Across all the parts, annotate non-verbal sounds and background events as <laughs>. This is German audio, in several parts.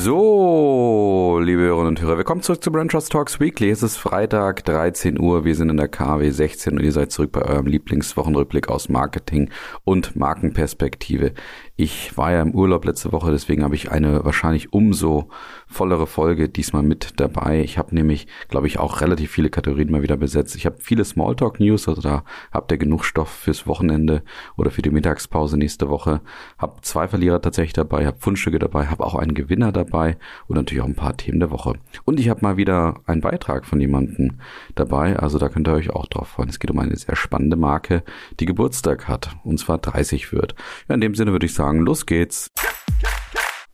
So, liebe Hörerinnen und Hörer, willkommen zurück zu Brand Trust Talks Weekly. Es ist Freitag, 13 Uhr. Wir sind in der KW 16 und ihr seid zurück bei eurem Lieblingswochenrückblick aus Marketing und Markenperspektive. Ich war ja im Urlaub letzte Woche, deswegen habe ich eine wahrscheinlich umso vollere Folge diesmal mit dabei. Ich habe nämlich, glaube ich, auch relativ viele Kategorien mal wieder besetzt. Ich habe viele Smalltalk-News, also da habt ihr genug Stoff fürs Wochenende oder für die Mittagspause nächste Woche. Hab zwei Verlierer tatsächlich dabei, habe Fundstücke dabei, habe auch einen Gewinner dabei und natürlich auch ein paar Themen der Woche. Und ich habe mal wieder einen Beitrag von jemandem dabei, also da könnt ihr euch auch drauf freuen. Es geht um eine sehr spannende Marke, die Geburtstag hat und zwar 30 wird. Ja, in dem Sinne würde ich sagen, los geht's.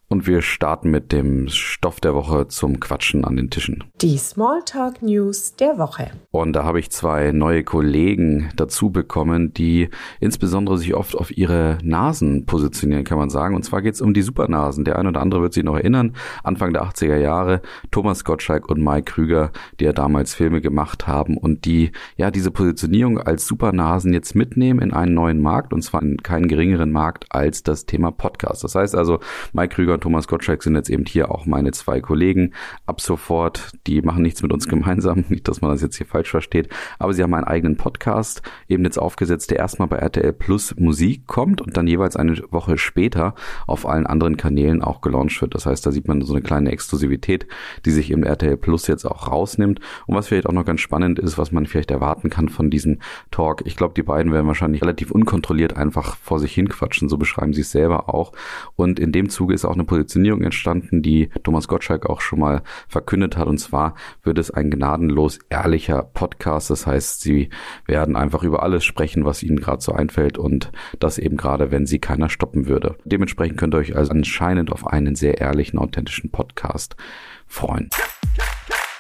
Und wir starten mit dem Stoff der Woche zum Quatschen an den Tischen. Die Smalltalk News der Woche. Und da habe ich zwei neue Kollegen dazu bekommen, die insbesondere sich oft auf ihre Nasen positionieren, kann man sagen. Und zwar geht es um die Supernasen. Der eine oder andere wird sich noch erinnern. Anfang der 80er Jahre, Thomas Gottschalk und Mike Krüger, die ja damals Filme gemacht haben und die ja diese Positionierung als Supernasen jetzt mitnehmen in einen neuen Markt und zwar in keinen geringeren Markt als das Thema Podcast. Das heißt also, Mike Krüger und Thomas Gottschalk sind jetzt eben hier auch meine zwei Kollegen. Ab sofort, die machen nichts mit uns gemeinsam, <laughs> nicht, dass man das jetzt hier falsch versteht, aber sie haben einen eigenen Podcast, eben jetzt aufgesetzt, der erstmal bei RTL Plus Musik kommt und dann jeweils eine Woche später auf allen anderen Kanälen auch gelauncht wird. Das heißt, da sieht man so eine kleine Exklusivität, die sich eben RTL Plus jetzt auch rausnimmt. Und was vielleicht auch noch ganz spannend ist, was man vielleicht erwarten kann von diesem Talk. Ich glaube, die beiden werden wahrscheinlich relativ unkontrolliert einfach vor sich hinquatschen, so beschreiben sie es selber auch. Und in dem Zuge ist auch eine Positionierung entstanden, die Thomas Gottschalk auch schon mal verkündet hat. Und zwar wird es ein gnadenlos ehrlicher Podcast. Das heißt, sie werden einfach über alles sprechen, was ihnen gerade so einfällt und das eben gerade, wenn sie keiner stoppen würde. Dementsprechend könnt ihr euch also anscheinend auf einen sehr ehrlichen, authentischen Podcast freuen.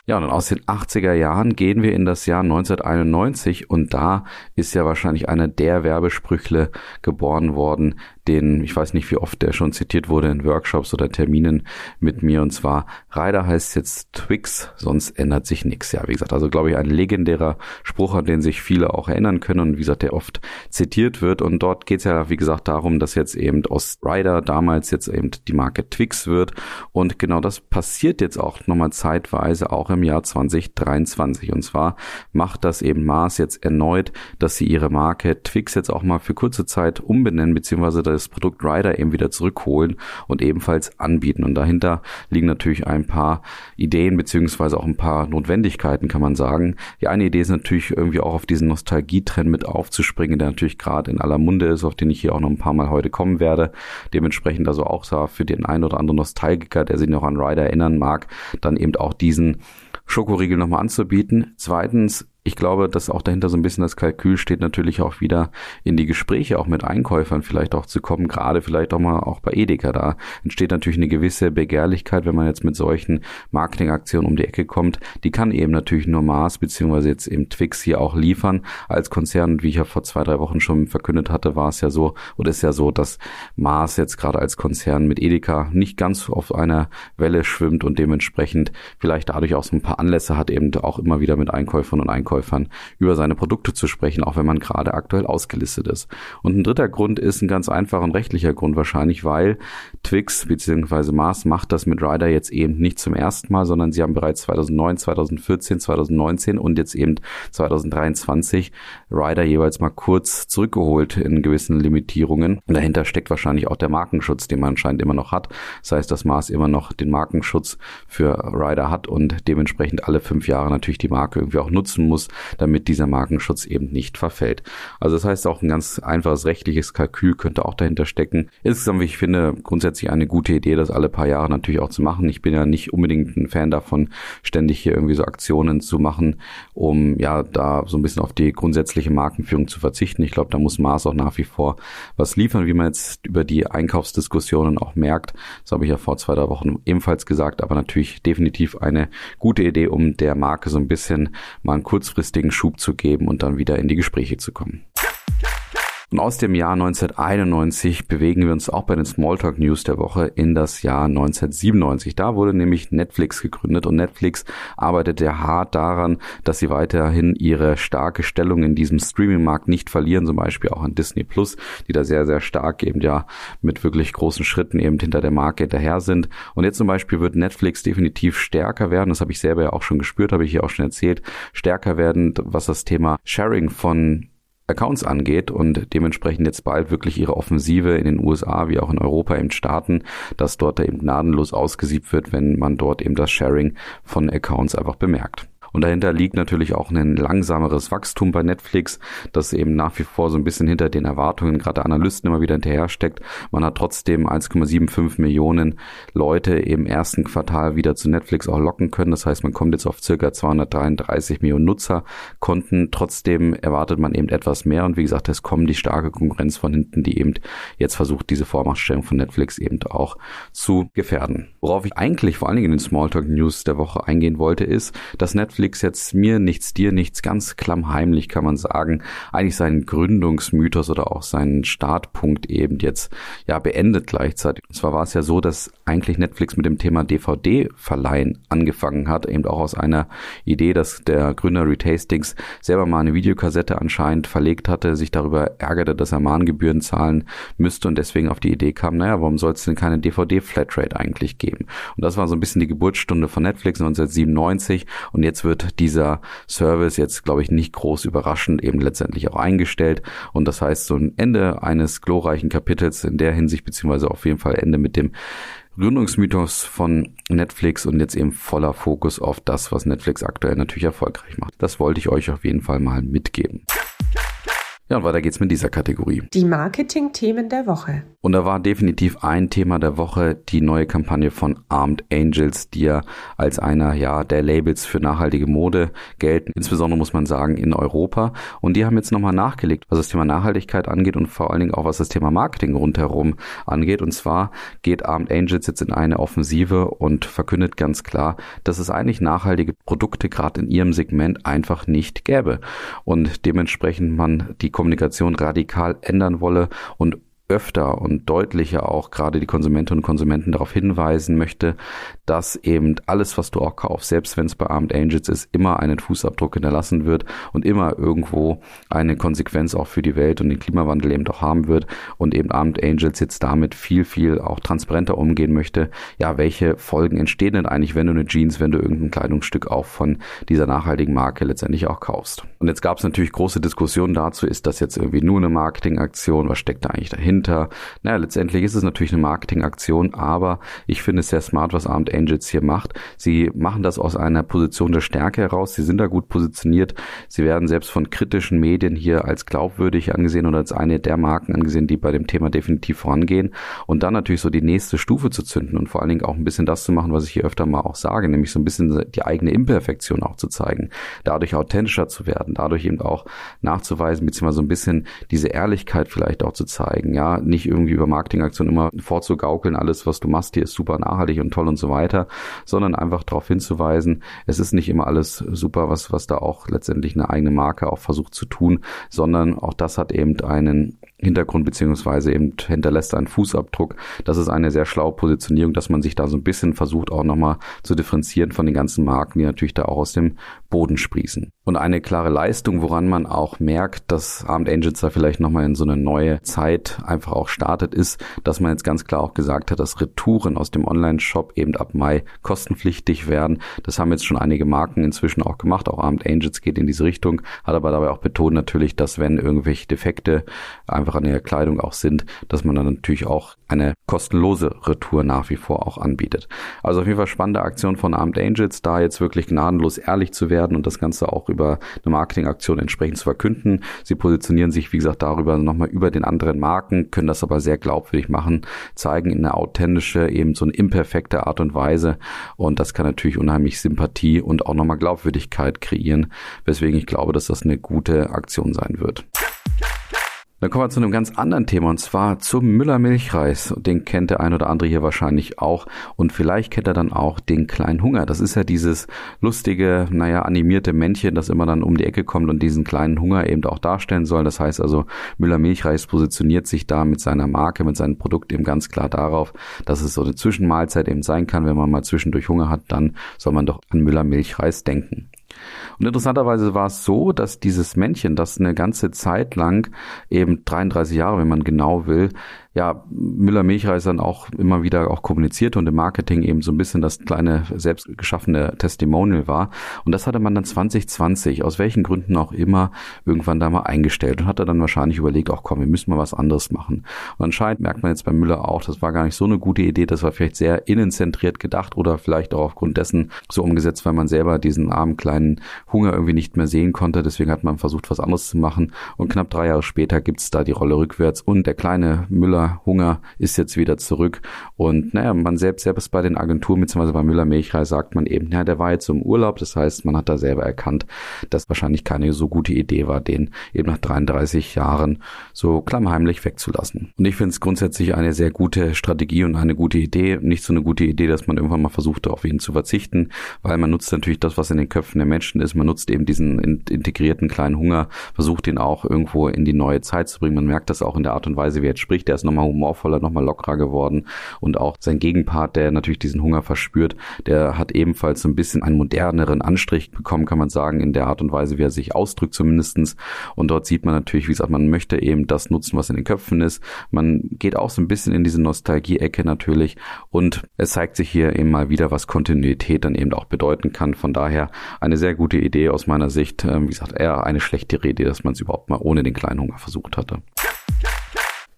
Ja, und aus den 80er Jahren gehen wir in das Jahr 1991 und da ist ja wahrscheinlich einer der Werbesprüchle geboren worden, den, ich weiß nicht, wie oft der schon zitiert wurde in Workshops oder Terminen mit mir. Und zwar, Rider heißt jetzt Twix, sonst ändert sich nichts. Ja, wie gesagt, also glaube ich, ein legendärer Spruch, an den sich viele auch erinnern können und wie gesagt, der oft zitiert wird. Und dort geht es ja, wie gesagt, darum, dass jetzt eben aus Rider damals jetzt eben die Marke Twix wird. Und genau das passiert jetzt auch nochmal zeitweise auch im Jahr 2023. Und zwar macht das eben Mars jetzt erneut, dass sie ihre Marke Twix jetzt auch mal für kurze Zeit umbenennen, beziehungsweise das Produkt Rider eben wieder zurückholen und ebenfalls anbieten. Und dahinter liegen natürlich ein paar Ideen beziehungsweise auch ein paar Notwendigkeiten, kann man sagen. Die eine Idee ist natürlich irgendwie auch auf diesen Nostalgietrend mit aufzuspringen, der natürlich gerade in aller Munde ist, auf den ich hier auch noch ein paar Mal heute kommen werde. Dementsprechend also auch für den einen oder anderen Nostalgiker, der sich noch an Rider erinnern mag, dann eben auch diesen Schokoriegel nochmal anzubieten. Zweitens ich glaube, dass auch dahinter so ein bisschen das Kalkül steht, natürlich auch wieder in die Gespräche auch mit Einkäufern vielleicht auch zu kommen, gerade vielleicht auch mal auch bei Edeka. Da entsteht natürlich eine gewisse Begehrlichkeit, wenn man jetzt mit solchen Marketingaktionen um die Ecke kommt. Die kann eben natürlich nur Mars beziehungsweise jetzt eben Twix hier auch liefern als Konzern. wie ich ja vor zwei, drei Wochen schon verkündet hatte, war es ja so oder ist ja so, dass Mars jetzt gerade als Konzern mit Edeka nicht ganz auf einer Welle schwimmt und dementsprechend vielleicht dadurch auch so ein paar Anlässe hat, eben auch immer wieder mit Einkäufern und Einkäufern Verkäufern über seine Produkte zu sprechen, auch wenn man gerade aktuell ausgelistet ist. Und ein dritter Grund ist ein ganz einfacher und rechtlicher Grund wahrscheinlich, weil Twix bzw. Mars macht das mit Ryder jetzt eben nicht zum ersten Mal, sondern sie haben bereits 2009, 2014, 2019 und jetzt eben 2023 Ryder jeweils mal kurz zurückgeholt in gewissen Limitierungen. Und dahinter steckt wahrscheinlich auch der Markenschutz, den man anscheinend immer noch hat. Das heißt, dass Mars immer noch den Markenschutz für Ryder hat und dementsprechend alle fünf Jahre natürlich die Marke irgendwie auch nutzen muss, damit dieser Markenschutz eben nicht verfällt. Also das heißt auch ein ganz einfaches rechtliches Kalkül könnte auch dahinter stecken. Insgesamt, wie ich finde, grundsätzlich eine gute Idee, das alle paar Jahre natürlich auch zu machen. Ich bin ja nicht unbedingt ein Fan davon, ständig hier irgendwie so Aktionen zu machen, um ja da so ein bisschen auf die grundsätzliche Markenführung zu verzichten. Ich glaube, da muss Mars auch nach wie vor was liefern, wie man jetzt über die Einkaufsdiskussionen auch merkt. Das habe ich ja vor zwei, drei Wochen ebenfalls gesagt, aber natürlich definitiv eine gute Idee, um der Marke so ein bisschen mal einen kurzfristigen Schub zu geben und dann wieder in die Gespräche zu kommen. Und aus dem Jahr 1991 bewegen wir uns auch bei den Smalltalk News der Woche in das Jahr 1997. Da wurde nämlich Netflix gegründet und Netflix arbeitet sehr hart daran, dass sie weiterhin ihre starke Stellung in diesem Streaming-Markt nicht verlieren, zum Beispiel auch an Disney Plus, die da sehr, sehr stark eben ja mit wirklich großen Schritten eben hinter der Marke hinterher sind. Und jetzt zum Beispiel wird Netflix definitiv stärker werden, das habe ich selber ja auch schon gespürt, habe ich hier auch schon erzählt, stärker werden, was das Thema Sharing von Accounts angeht und dementsprechend jetzt bald wirklich ihre Offensive in den USA wie auch in Europa eben starten, dass dort da eben gnadenlos ausgesiebt wird, wenn man dort eben das Sharing von Accounts einfach bemerkt. Und dahinter liegt natürlich auch ein langsameres Wachstum bei Netflix, das eben nach wie vor so ein bisschen hinter den Erwartungen gerade Analysten immer wieder hinterher steckt. Man hat trotzdem 1,75 Millionen Leute im ersten Quartal wieder zu Netflix auch locken können. Das heißt, man kommt jetzt auf circa 233 Millionen Nutzerkonten. Trotzdem erwartet man eben etwas mehr. Und wie gesagt, es kommt die starke Konkurrenz von hinten, die eben jetzt versucht, diese Vormachtstellung von Netflix eben auch zu gefährden. Worauf ich eigentlich vor allen Dingen in den Smalltalk News der Woche eingehen wollte, ist, dass Netflix Netflix jetzt mir nichts, dir nichts, ganz klammheimlich kann man sagen, eigentlich seinen Gründungsmythos oder auch seinen Startpunkt eben jetzt ja beendet gleichzeitig. Und zwar war es ja so, dass eigentlich Netflix mit dem Thema DVD-Verleihen angefangen hat, eben auch aus einer Idee, dass der Gründer Reed Hastings selber mal eine Videokassette anscheinend verlegt hatte, sich darüber ärgerte, dass er Mahngebühren zahlen müsste und deswegen auf die Idee kam, naja, warum soll es denn keine DVD-Flatrate eigentlich geben? Und das war so ein bisschen die Geburtsstunde von Netflix 1997 und jetzt wird dieser Service jetzt, glaube ich, nicht groß überraschend eben letztendlich auch eingestellt. Und das heißt, so ein Ende eines glorreichen Kapitels in der Hinsicht, beziehungsweise auf jeden Fall Ende mit dem Gründungsmythos von Netflix und jetzt eben voller Fokus auf das, was Netflix aktuell natürlich erfolgreich macht. Das wollte ich euch auf jeden Fall mal mitgeben. Ja, und weiter geht's mit dieser Kategorie. Die Marketing-Themen der Woche. Und da war definitiv ein Thema der Woche die neue Kampagne von Armed Angels, die ja als einer ja der Labels für nachhaltige Mode gelten. Insbesondere muss man sagen in Europa. Und die haben jetzt nochmal nachgelegt, was das Thema Nachhaltigkeit angeht und vor allen Dingen auch was das Thema Marketing rundherum angeht. Und zwar geht Armed Angels jetzt in eine Offensive und verkündet ganz klar, dass es eigentlich nachhaltige Produkte gerade in ihrem Segment einfach nicht gäbe. Und dementsprechend man die Kommunikation radikal ändern wolle und öfter und deutlicher auch gerade die Konsumentinnen und Konsumenten darauf hinweisen möchte, dass eben alles, was du auch kaufst, selbst wenn es bei Armed Angels ist, immer einen Fußabdruck hinterlassen wird und immer irgendwo eine Konsequenz auch für die Welt und den Klimawandel eben doch haben wird und eben Armed Angels jetzt damit viel, viel auch transparenter umgehen möchte. Ja, welche Folgen entstehen denn eigentlich, wenn du eine Jeans, wenn du irgendein Kleidungsstück auch von dieser nachhaltigen Marke letztendlich auch kaufst? Und jetzt gab es natürlich große Diskussionen dazu, ist das jetzt irgendwie nur eine Marketingaktion, was steckt da eigentlich dahinter? Naja, letztendlich ist es natürlich eine Marketingaktion, aber ich finde es sehr smart, was Armed Angels hier macht. Sie machen das aus einer Position der Stärke heraus. Sie sind da gut positioniert. Sie werden selbst von kritischen Medien hier als glaubwürdig angesehen oder als eine der Marken angesehen, die bei dem Thema definitiv vorangehen. Und dann natürlich so die nächste Stufe zu zünden und vor allen Dingen auch ein bisschen das zu machen, was ich hier öfter mal auch sage, nämlich so ein bisschen die eigene Imperfektion auch zu zeigen, dadurch authentischer zu werden, dadurch eben auch nachzuweisen, beziehungsweise so ein bisschen diese Ehrlichkeit vielleicht auch zu zeigen, ja, nicht irgendwie über Marketingaktionen immer vorzugaukeln, alles, was du machst, hier ist super nachhaltig und toll und so weiter weiter, sondern einfach darauf hinzuweisen, es ist nicht immer alles super, was, was da auch letztendlich eine eigene Marke auch versucht zu tun, sondern auch das hat eben einen Hintergrund beziehungsweise eben hinterlässt einen Fußabdruck. Das ist eine sehr schlaue Positionierung, dass man sich da so ein bisschen versucht auch nochmal zu differenzieren von den ganzen Marken, die natürlich da auch aus dem Boden sprießen. Und eine klare Leistung, woran man auch merkt, dass Armed Angels da vielleicht nochmal in so eine neue Zeit einfach auch startet, ist, dass man jetzt ganz klar auch gesagt hat, dass Retouren aus dem Online-Shop eben ab Mai kostenpflichtig werden. Das haben jetzt schon einige Marken inzwischen auch gemacht. Auch Armed Angels geht in diese Richtung, hat aber dabei auch betont natürlich, dass wenn irgendwelche Defekte einfach an der Kleidung auch sind, dass man dann natürlich auch eine kostenlose Retour nach wie vor auch anbietet. Also auf jeden Fall spannende Aktion von Armed Angels, da jetzt wirklich gnadenlos ehrlich zu werden und das Ganze auch über eine Marketingaktion entsprechend zu verkünden. Sie positionieren sich, wie gesagt, darüber nochmal über den anderen Marken, können das aber sehr glaubwürdig machen, zeigen in eine authentische, eben so eine imperfekte Art und Weise und das kann natürlich unheimlich Sympathie und auch nochmal Glaubwürdigkeit kreieren, weswegen ich glaube, dass das eine gute Aktion sein wird. Dann kommen wir zu einem ganz anderen Thema und zwar zum Müller Milchreis. Den kennt der ein oder andere hier wahrscheinlich auch und vielleicht kennt er dann auch den kleinen Hunger. Das ist ja dieses lustige, naja, animierte Männchen, das immer dann um die Ecke kommt und diesen kleinen Hunger eben auch darstellen soll. Das heißt also, Müller Milchreis positioniert sich da mit seiner Marke, mit seinem Produkt eben ganz klar darauf, dass es so eine Zwischenmahlzeit eben sein kann. Wenn man mal zwischendurch Hunger hat, dann soll man doch an Müller Milchreis denken. Und interessanterweise war es so, dass dieses Männchen, das eine ganze Zeit lang, eben 33 Jahre, wenn man genau will, ja, Müller-Milchreis dann auch immer wieder auch kommunizierte und im Marketing eben so ein bisschen das kleine selbst geschaffene Testimonial war. Und das hatte man dann 2020, aus welchen Gründen auch immer, irgendwann da mal eingestellt und hatte dann wahrscheinlich überlegt, auch komm, wir müssen mal was anderes machen. Und anscheinend merkt man jetzt bei Müller auch, das war gar nicht so eine gute Idee, das war vielleicht sehr innenzentriert gedacht oder vielleicht auch aufgrund dessen so umgesetzt, weil man selber diesen armen kleinen Hunger irgendwie nicht mehr sehen konnte. Deswegen hat man versucht, was anderes zu machen. Und knapp drei Jahre später gibt's da die Rolle rückwärts und der kleine Müller Hunger ist jetzt wieder zurück. Und naja, man selbst, selbst bei den Agenturen, beziehungsweise bei Müller Milchreis, sagt man eben, ja, der war jetzt im Urlaub. Das heißt, man hat da selber erkannt, dass wahrscheinlich keine so gute Idee war, den eben nach 33 Jahren so klammheimlich wegzulassen. Und ich finde es grundsätzlich eine sehr gute Strategie und eine gute Idee. Nicht so eine gute Idee, dass man irgendwann mal versucht, auf ihn zu verzichten, weil man nutzt natürlich das, was in den Köpfen der Menschen ist. Man nutzt eben diesen integrierten kleinen Hunger, versucht ihn auch irgendwo in die neue Zeit zu bringen. Man merkt das auch in der Art und Weise, wie er jetzt spricht. Der ist noch nochmal humorvoller, nochmal lockerer geworden. Und auch sein Gegenpart, der natürlich diesen Hunger verspürt, der hat ebenfalls so ein bisschen einen moderneren Anstrich bekommen, kann man sagen, in der Art und Weise, wie er sich ausdrückt zumindestens. Und dort sieht man natürlich, wie gesagt, man möchte eben das nutzen, was in den Köpfen ist. Man geht auch so ein bisschen in diese Nostalgie-Ecke natürlich. Und es zeigt sich hier eben mal wieder, was Kontinuität dann eben auch bedeuten kann. Von daher eine sehr gute Idee aus meiner Sicht. Ähm, wie gesagt, eher eine schlechtere Idee, dass man es überhaupt mal ohne den kleinen Hunger versucht hatte.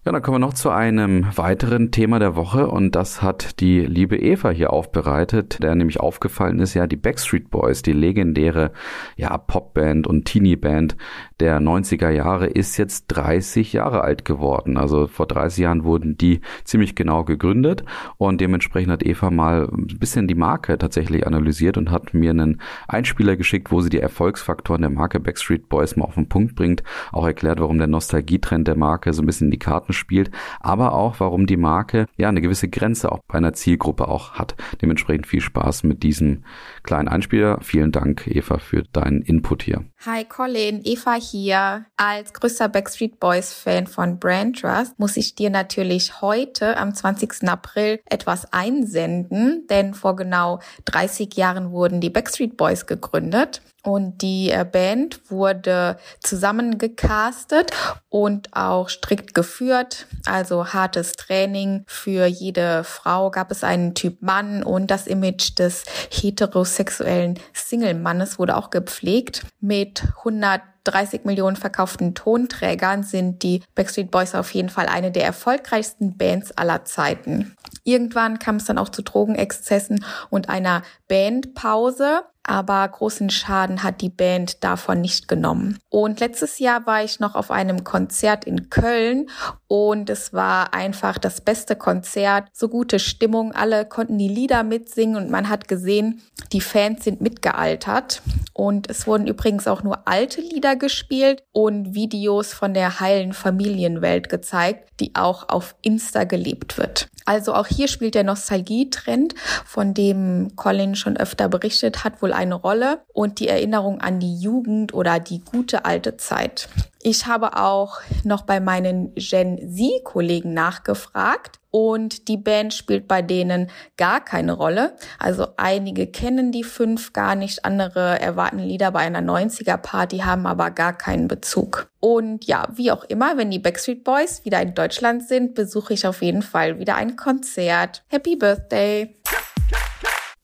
Ja, dann kommen wir noch zu einem weiteren Thema der Woche und das hat die liebe Eva hier aufbereitet, der nämlich aufgefallen ist, ja, die Backstreet Boys, die legendäre, ja, Popband und Teenie-Band der 90er Jahre ist jetzt 30 Jahre alt geworden. Also vor 30 Jahren wurden die ziemlich genau gegründet und dementsprechend hat Eva mal ein bisschen die Marke tatsächlich analysiert und hat mir einen Einspieler geschickt, wo sie die Erfolgsfaktoren der Marke Backstreet Boys mal auf den Punkt bringt, auch erklärt, warum der Nostalgietrend der Marke so ein bisschen in die Karten spielt, aber auch, warum die Marke ja eine gewisse Grenze auch bei einer Zielgruppe auch hat. Dementsprechend viel Spaß mit diesem kleinen Einspieler. Vielen Dank, Eva, für deinen Input hier. Hi Colin, Eva hier. Als größter Backstreet Boys Fan von Brand Trust muss ich dir natürlich heute am 20. April etwas einsenden, denn vor genau 30 Jahren wurden die Backstreet Boys gegründet und die äh, Band wurde zusammengecastet und auch strikt geführt. Also hartes Training. Für jede Frau gab es einen Typ Mann und das Image des heterosexuellen Single-Mannes wurde auch gepflegt. Mit 100 30 Millionen verkauften Tonträgern sind die Backstreet Boys auf jeden Fall eine der erfolgreichsten Bands aller Zeiten. Irgendwann kam es dann auch zu Drogenexzessen und einer Bandpause aber großen Schaden hat die Band davon nicht genommen. Und letztes Jahr war ich noch auf einem Konzert in Köln und es war einfach das beste Konzert, so gute Stimmung, alle konnten die Lieder mitsingen und man hat gesehen, die Fans sind mitgealtert und es wurden übrigens auch nur alte Lieder gespielt und Videos von der heilen Familienwelt gezeigt, die auch auf Insta gelebt wird. Also auch hier spielt der Nostalgietrend, von dem Colin schon öfter berichtet hat, wohl eine Rolle und die Erinnerung an die Jugend oder die gute alte Zeit. Ich habe auch noch bei meinen Gen Z-Kollegen nachgefragt und die Band spielt bei denen gar keine Rolle. Also einige kennen die fünf gar nicht, andere erwarten Lieder bei einer 90er-Party, haben aber gar keinen Bezug. Und ja, wie auch immer, wenn die Backstreet Boys wieder in Deutschland sind, besuche ich auf jeden Fall wieder ein Konzert. Happy Birthday!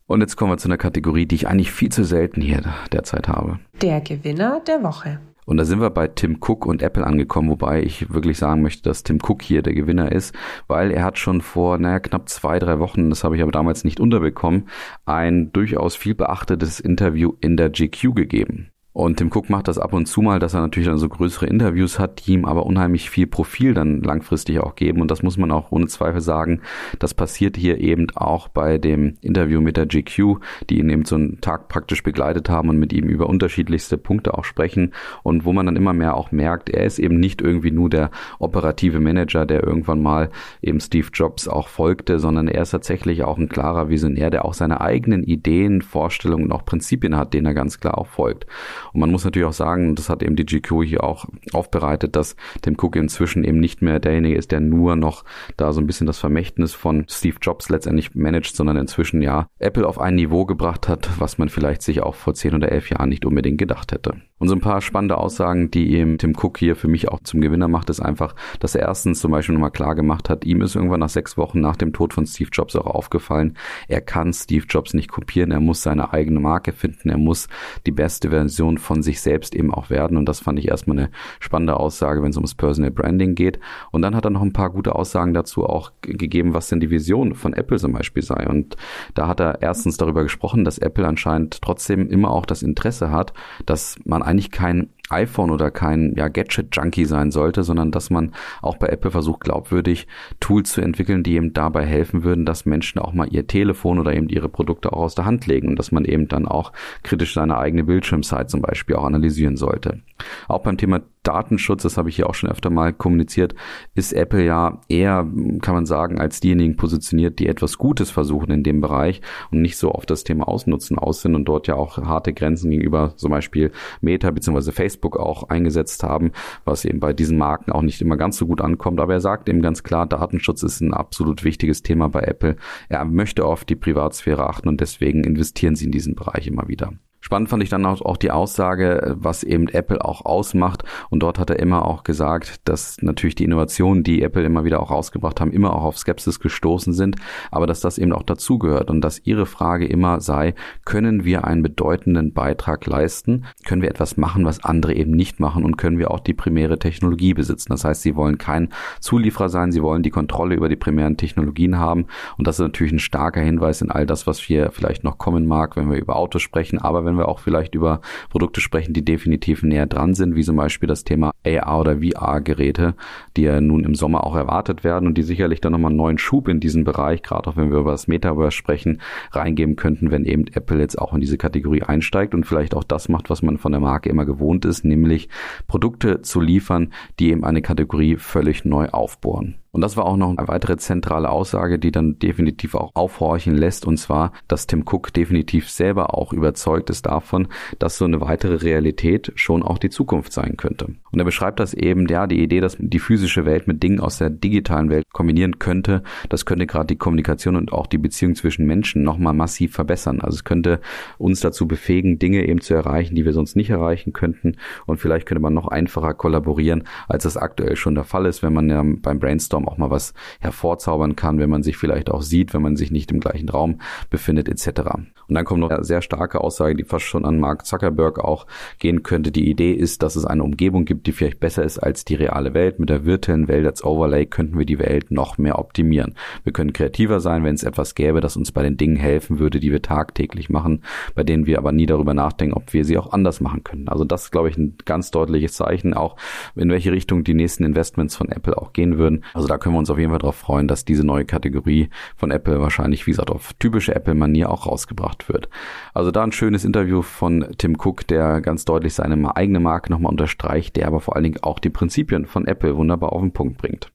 Und jetzt kommen wir zu einer Kategorie, die ich eigentlich viel zu selten hier derzeit habe. Der Gewinner der Woche. Und da sind wir bei Tim Cook und Apple angekommen, wobei ich wirklich sagen möchte, dass Tim Cook hier der Gewinner ist, weil er hat schon vor, naja, knapp zwei, drei Wochen, das habe ich aber damals nicht unterbekommen, ein durchaus viel beachtetes Interview in der GQ gegeben. Und Tim Cook macht das ab und zu mal, dass er natürlich dann so größere Interviews hat, die ihm aber unheimlich viel Profil dann langfristig auch geben. Und das muss man auch ohne Zweifel sagen. Das passiert hier eben auch bei dem Interview mit der GQ, die ihn eben so einen Tag praktisch begleitet haben und mit ihm über unterschiedlichste Punkte auch sprechen. Und wo man dann immer mehr auch merkt, er ist eben nicht irgendwie nur der operative Manager, der irgendwann mal eben Steve Jobs auch folgte, sondern er ist tatsächlich auch ein klarer Visionär, der auch seine eigenen Ideen, Vorstellungen und auch Prinzipien hat, denen er ganz klar auch folgt. Und man muss natürlich auch sagen, das hat eben die GQ hier auch aufbereitet, dass Tim Cook inzwischen eben nicht mehr derjenige ist, der nur noch da so ein bisschen das Vermächtnis von Steve Jobs letztendlich managt, sondern inzwischen ja Apple auf ein Niveau gebracht hat, was man vielleicht sich auch vor zehn oder elf Jahren nicht unbedingt gedacht hätte. Und so ein paar spannende Aussagen, die eben Tim Cook hier für mich auch zum Gewinner macht, ist einfach, dass er erstens zum Beispiel nochmal klar gemacht hat, ihm ist irgendwann nach sechs Wochen nach dem Tod von Steve Jobs auch aufgefallen, er kann Steve Jobs nicht kopieren, er muss seine eigene Marke finden, er muss die beste Version von sich selbst eben auch werden. Und das fand ich erstmal eine spannende Aussage, wenn es ums Personal Branding geht. Und dann hat er noch ein paar gute Aussagen dazu auch gegeben, was denn die Vision von Apple zum Beispiel sei. Und da hat er erstens darüber gesprochen, dass Apple anscheinend trotzdem immer auch das Interesse hat, dass man eigentlich kein iPhone oder kein ja, Gadget-Junkie sein sollte, sondern dass man auch bei Apple versucht, glaubwürdig Tools zu entwickeln, die eben dabei helfen würden, dass Menschen auch mal ihr Telefon oder eben ihre Produkte auch aus der Hand legen und dass man eben dann auch kritisch seine eigene Bildschirmzeit zum Beispiel auch analysieren sollte. Auch beim Thema Datenschutz, das habe ich hier auch schon öfter mal kommuniziert, ist Apple ja eher, kann man sagen, als diejenigen positioniert, die etwas Gutes versuchen in dem Bereich und nicht so auf das Thema Ausnutzen aus sind und dort ja auch harte Grenzen gegenüber zum Beispiel Meta bzw. Facebook auch eingesetzt haben, was eben bei diesen Marken auch nicht immer ganz so gut ankommt. Aber er sagt eben ganz klar, Datenschutz ist ein absolut wichtiges Thema bei Apple. Er möchte oft die Privatsphäre achten und deswegen investieren sie in diesen Bereich immer wieder. Spannend fand ich dann auch, die Aussage, was eben Apple auch ausmacht. Und dort hat er immer auch gesagt, dass natürlich die Innovationen, die Apple immer wieder auch rausgebracht haben, immer auch auf Skepsis gestoßen sind, aber dass das eben auch dazugehört und dass ihre Frage immer sei, können wir einen bedeutenden Beitrag leisten? Können wir etwas machen, was andere eben nicht machen? Und können wir auch die primäre Technologie besitzen? Das heißt, sie wollen kein Zulieferer sein, sie wollen die Kontrolle über die primären Technologien haben. Und das ist natürlich ein starker Hinweis in all das, was hier vielleicht noch kommen mag, wenn wir über Autos sprechen, aber wenn wenn wir auch vielleicht über Produkte sprechen, die definitiv näher dran sind, wie zum Beispiel das Thema AR oder VR-Geräte, die ja nun im Sommer auch erwartet werden und die sicherlich dann nochmal einen neuen Schub in diesem Bereich, gerade auch wenn wir über das Metaverse sprechen, reingeben könnten, wenn eben Apple jetzt auch in diese Kategorie einsteigt und vielleicht auch das macht, was man von der Marke immer gewohnt ist, nämlich Produkte zu liefern, die eben eine Kategorie völlig neu aufbohren. Und das war auch noch eine weitere zentrale Aussage, die dann definitiv auch aufhorchen lässt, und zwar, dass Tim Cook definitiv selber auch überzeugt ist davon, dass so eine weitere Realität schon auch die Zukunft sein könnte. Und er beschreibt das eben, ja, die Idee, dass die physische Welt mit Dingen aus der digitalen Welt kombinieren könnte, das könnte gerade die Kommunikation und auch die Beziehung zwischen Menschen nochmal massiv verbessern. Also es könnte uns dazu befähigen, Dinge eben zu erreichen, die wir sonst nicht erreichen könnten. Und vielleicht könnte man noch einfacher kollaborieren, als das aktuell schon der Fall ist, wenn man ja beim Brainstorm Raum auch mal was hervorzaubern kann, wenn man sich vielleicht auch sieht, wenn man sich nicht im gleichen Raum befindet etc. Und dann kommt noch eine sehr starke Aussage, die fast schon an Mark Zuckerberg auch gehen könnte. Die Idee ist, dass es eine Umgebung gibt, die vielleicht besser ist als die reale Welt. Mit der virtuellen Welt als Overlay könnten wir die Welt noch mehr optimieren. Wir können kreativer sein, wenn es etwas gäbe, das uns bei den Dingen helfen würde, die wir tagtäglich machen, bei denen wir aber nie darüber nachdenken, ob wir sie auch anders machen können. Also das ist, glaube ich, ein ganz deutliches Zeichen, auch in welche Richtung die nächsten Investments von Apple auch gehen würden. Also da können wir uns auf jeden Fall darauf freuen, dass diese neue Kategorie von Apple wahrscheinlich, wie gesagt, auf typische Apple-Manier auch rausgebracht wird. Also da ein schönes Interview von Tim Cook, der ganz deutlich seine eigene Marke nochmal unterstreicht, der aber vor allen Dingen auch die Prinzipien von Apple wunderbar auf den Punkt bringt.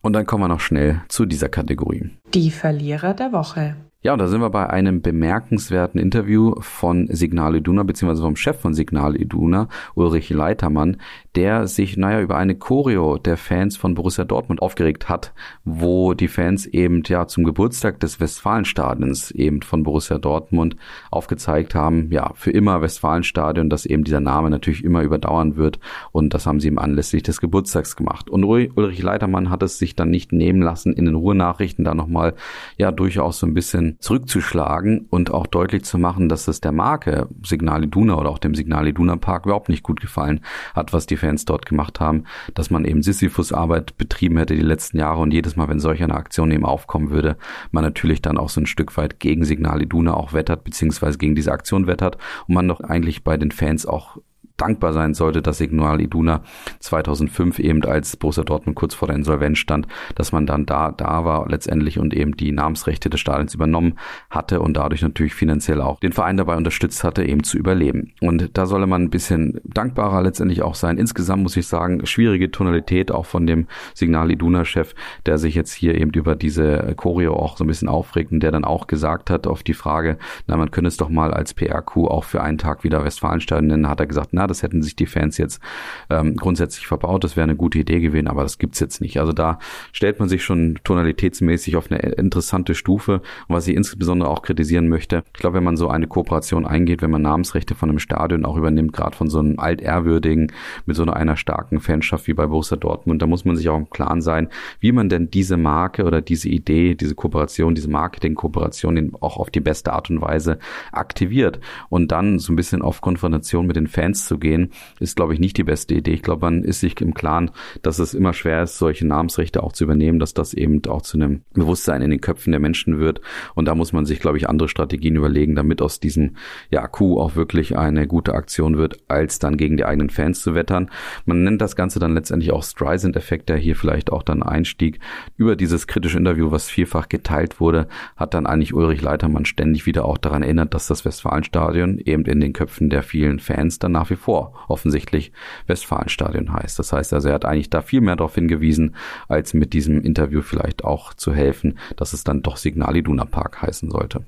Und dann kommen wir noch schnell zu dieser Kategorie. Die Verlierer der Woche. Ja, und da sind wir bei einem bemerkenswerten Interview von Signal Iduna, beziehungsweise vom Chef von Signal Iduna, Ulrich Leitermann, der sich, naja, über eine Choreo der Fans von Borussia Dortmund aufgeregt hat, wo die Fans eben, ja, zum Geburtstag des Westfalenstadions eben von Borussia Dortmund aufgezeigt haben, ja, für immer Westfalenstadion, dass eben dieser Name natürlich immer überdauern wird und das haben sie ihm anlässlich des Geburtstags gemacht. Und Ulrich Leitermann hat es sich dann nicht nehmen lassen, in den Ruhrnachrichten da nochmal, ja, durchaus so ein bisschen bisschen zurückzuschlagen und auch deutlich zu machen, dass es der Marke Signal Iduna oder auch dem Signal Iduna Park überhaupt nicht gut gefallen hat, was die Fans dort gemacht haben, dass man eben Sisyphus-Arbeit betrieben hätte die letzten Jahre und jedes Mal, wenn solch eine Aktion eben aufkommen würde, man natürlich dann auch so ein Stück weit gegen Signal Iduna auch wettert, beziehungsweise gegen diese Aktion wettert und man doch eigentlich bei den Fans auch dankbar sein sollte, dass Signal Iduna 2005 eben als Borussia Dortmund kurz vor der Insolvenz stand, dass man dann da, da war letztendlich und eben die Namensrechte des Stadions übernommen hatte und dadurch natürlich finanziell auch den Verein dabei unterstützt hatte, eben zu überleben. Und da solle man ein bisschen dankbarer letztendlich auch sein. Insgesamt muss ich sagen, schwierige Tonalität auch von dem Signal Iduna-Chef, der sich jetzt hier eben über diese Choreo auch so ein bisschen aufregt und der dann auch gesagt hat auf die Frage, na, man könne es doch mal als PR-Coup auch für einen Tag wieder Westfalenstadion nennen, hat er gesagt, na, das hätten sich die Fans jetzt ähm, grundsätzlich verbaut. Das wäre eine gute Idee gewesen, aber das gibt's jetzt nicht. Also da stellt man sich schon tonalitätsmäßig auf eine interessante Stufe. Und was ich insbesondere auch kritisieren möchte, ich glaube, wenn man so eine Kooperation eingeht, wenn man Namensrechte von einem Stadion auch übernimmt, gerade von so einem altehrwürdigen, mit so einer starken Fanschaft wie bei Borussia Dortmund, da muss man sich auch im Klaren sein, wie man denn diese Marke oder diese Idee, diese Kooperation, diese Marketing-Kooperation auch auf die beste Art und Weise aktiviert und dann so ein bisschen auf Konfrontation mit den Fans zu gehen, ist, glaube ich, nicht die beste Idee. Ich glaube, man ist sich im Klaren, dass es immer schwer ist, solche Namensrechte auch zu übernehmen, dass das eben auch zu einem Bewusstsein in den Köpfen der Menschen wird. Und da muss man sich, glaube ich, andere Strategien überlegen, damit aus diesem ja, Coup auch wirklich eine gute Aktion wird, als dann gegen die eigenen Fans zu wettern. Man nennt das Ganze dann letztendlich auch Streisand-Effekt, der hier vielleicht auch dann einstieg. Über dieses kritische Interview, was vielfach geteilt wurde, hat dann eigentlich Ulrich Leitermann ständig wieder auch daran erinnert, dass das Westfalenstadion eben in den Köpfen der vielen Fans dann nach wie vor vor offensichtlich Westfalenstadion heißt. Das heißt also, er hat eigentlich da viel mehr darauf hingewiesen, als mit diesem Interview vielleicht auch zu helfen, dass es dann doch Signal Iduna Park heißen sollte.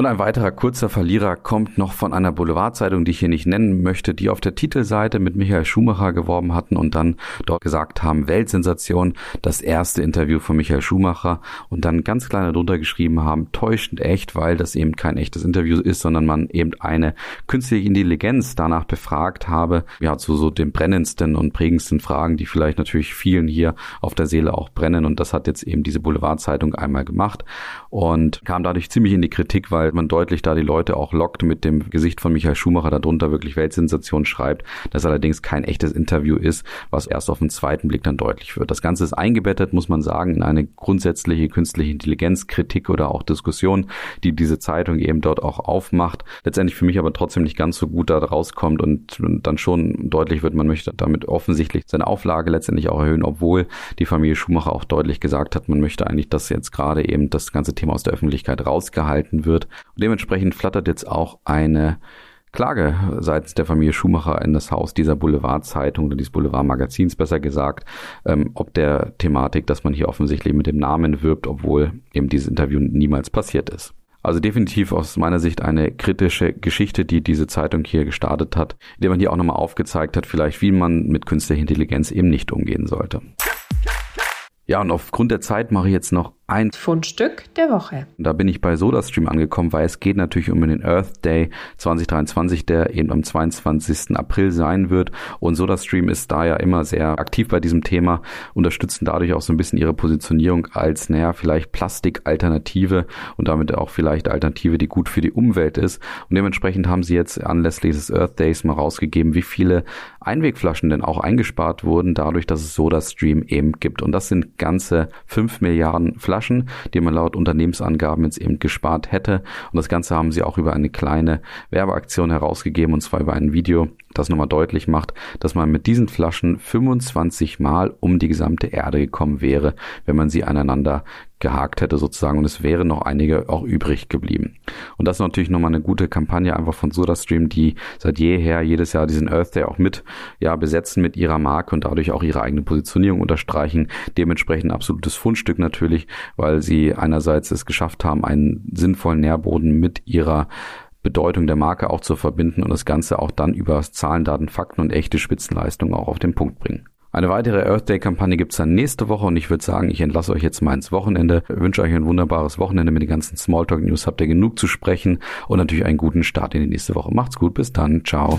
Und ein weiterer kurzer Verlierer kommt noch von einer Boulevardzeitung, die ich hier nicht nennen möchte, die auf der Titelseite mit Michael Schumacher geworben hatten und dann dort gesagt haben, Weltsensation, das erste Interview von Michael Schumacher. Und dann ganz klein darunter geschrieben haben, täuschend echt, weil das eben kein echtes Interview ist, sondern man eben eine künstliche Intelligenz danach befragt habe, ja, zu so den brennendsten und prägendsten Fragen, die vielleicht natürlich vielen hier auf der Seele auch brennen. Und das hat jetzt eben diese Boulevardzeitung einmal gemacht und kam dadurch ziemlich in die Kritik, weil weil man deutlich da die Leute auch lockt mit dem Gesicht von Michael Schumacher darunter wirklich Weltsensation schreibt, das allerdings kein echtes Interview ist, was erst auf den zweiten Blick dann deutlich wird. Das Ganze ist eingebettet, muss man sagen, in eine grundsätzliche künstliche Intelligenzkritik oder auch Diskussion, die diese Zeitung eben dort auch aufmacht. Letztendlich für mich aber trotzdem nicht ganz so gut da rauskommt und dann schon deutlich wird, man möchte damit offensichtlich seine Auflage letztendlich auch erhöhen, obwohl die Familie Schumacher auch deutlich gesagt hat, man möchte eigentlich, dass jetzt gerade eben das ganze Thema aus der Öffentlichkeit rausgehalten wird. Und dementsprechend flattert jetzt auch eine Klage seitens der Familie Schumacher in das Haus dieser Boulevardzeitung oder dieses Boulevardmagazins besser gesagt, ähm, ob der Thematik, dass man hier offensichtlich mit dem Namen wirbt, obwohl eben dieses Interview niemals passiert ist. Also definitiv aus meiner Sicht eine kritische Geschichte, die diese Zeitung hier gestartet hat, indem man hier auch nochmal aufgezeigt hat, vielleicht wie man mit künstlicher Intelligenz eben nicht umgehen sollte. Ja, und aufgrund der Zeit mache ich jetzt noch ein Fundstück der Woche. Da bin ich bei SodaStream angekommen, weil es geht natürlich um den Earth Day 2023, der eben am 22. April sein wird. Und SodaStream ist da ja immer sehr aktiv bei diesem Thema, unterstützen dadurch auch so ein bisschen ihre Positionierung als, naja, vielleicht Plastikalternative und damit auch vielleicht Alternative, die gut für die Umwelt ist. Und dementsprechend haben sie jetzt anlässlich des Earth Days mal rausgegeben, wie viele Einwegflaschen denn auch eingespart wurden, dadurch, dass es SodaStream eben gibt. Und das sind ganze 5 Milliarden Flaschen Flaschen, die man laut Unternehmensangaben jetzt eben gespart hätte. Und das Ganze haben sie auch über eine kleine Werbeaktion herausgegeben, und zwar über ein Video, das nochmal deutlich macht, dass man mit diesen Flaschen 25 Mal um die gesamte Erde gekommen wäre, wenn man sie aneinander gehakt hätte sozusagen und es wären noch einige auch übrig geblieben. Und das ist natürlich nochmal eine gute Kampagne einfach von SodaStream, die seit jeher jedes Jahr diesen Earth Day auch mit ja besetzen mit ihrer Marke und dadurch auch ihre eigene Positionierung unterstreichen. Dementsprechend absolutes Fundstück natürlich, weil sie einerseits es geschafft haben, einen sinnvollen Nährboden mit ihrer Bedeutung der Marke auch zu verbinden und das Ganze auch dann über Zahlen, Daten, Fakten und echte Spitzenleistungen auch auf den Punkt bringen. Eine weitere Earth Day Kampagne gibt's dann nächste Woche und ich würde sagen, ich entlasse euch jetzt mal ins Wochenende. Ich wünsche euch ein wunderbares Wochenende mit den ganzen Smalltalk News. Habt ihr genug zu sprechen und natürlich einen guten Start in die nächste Woche. Macht's gut, bis dann. Ciao.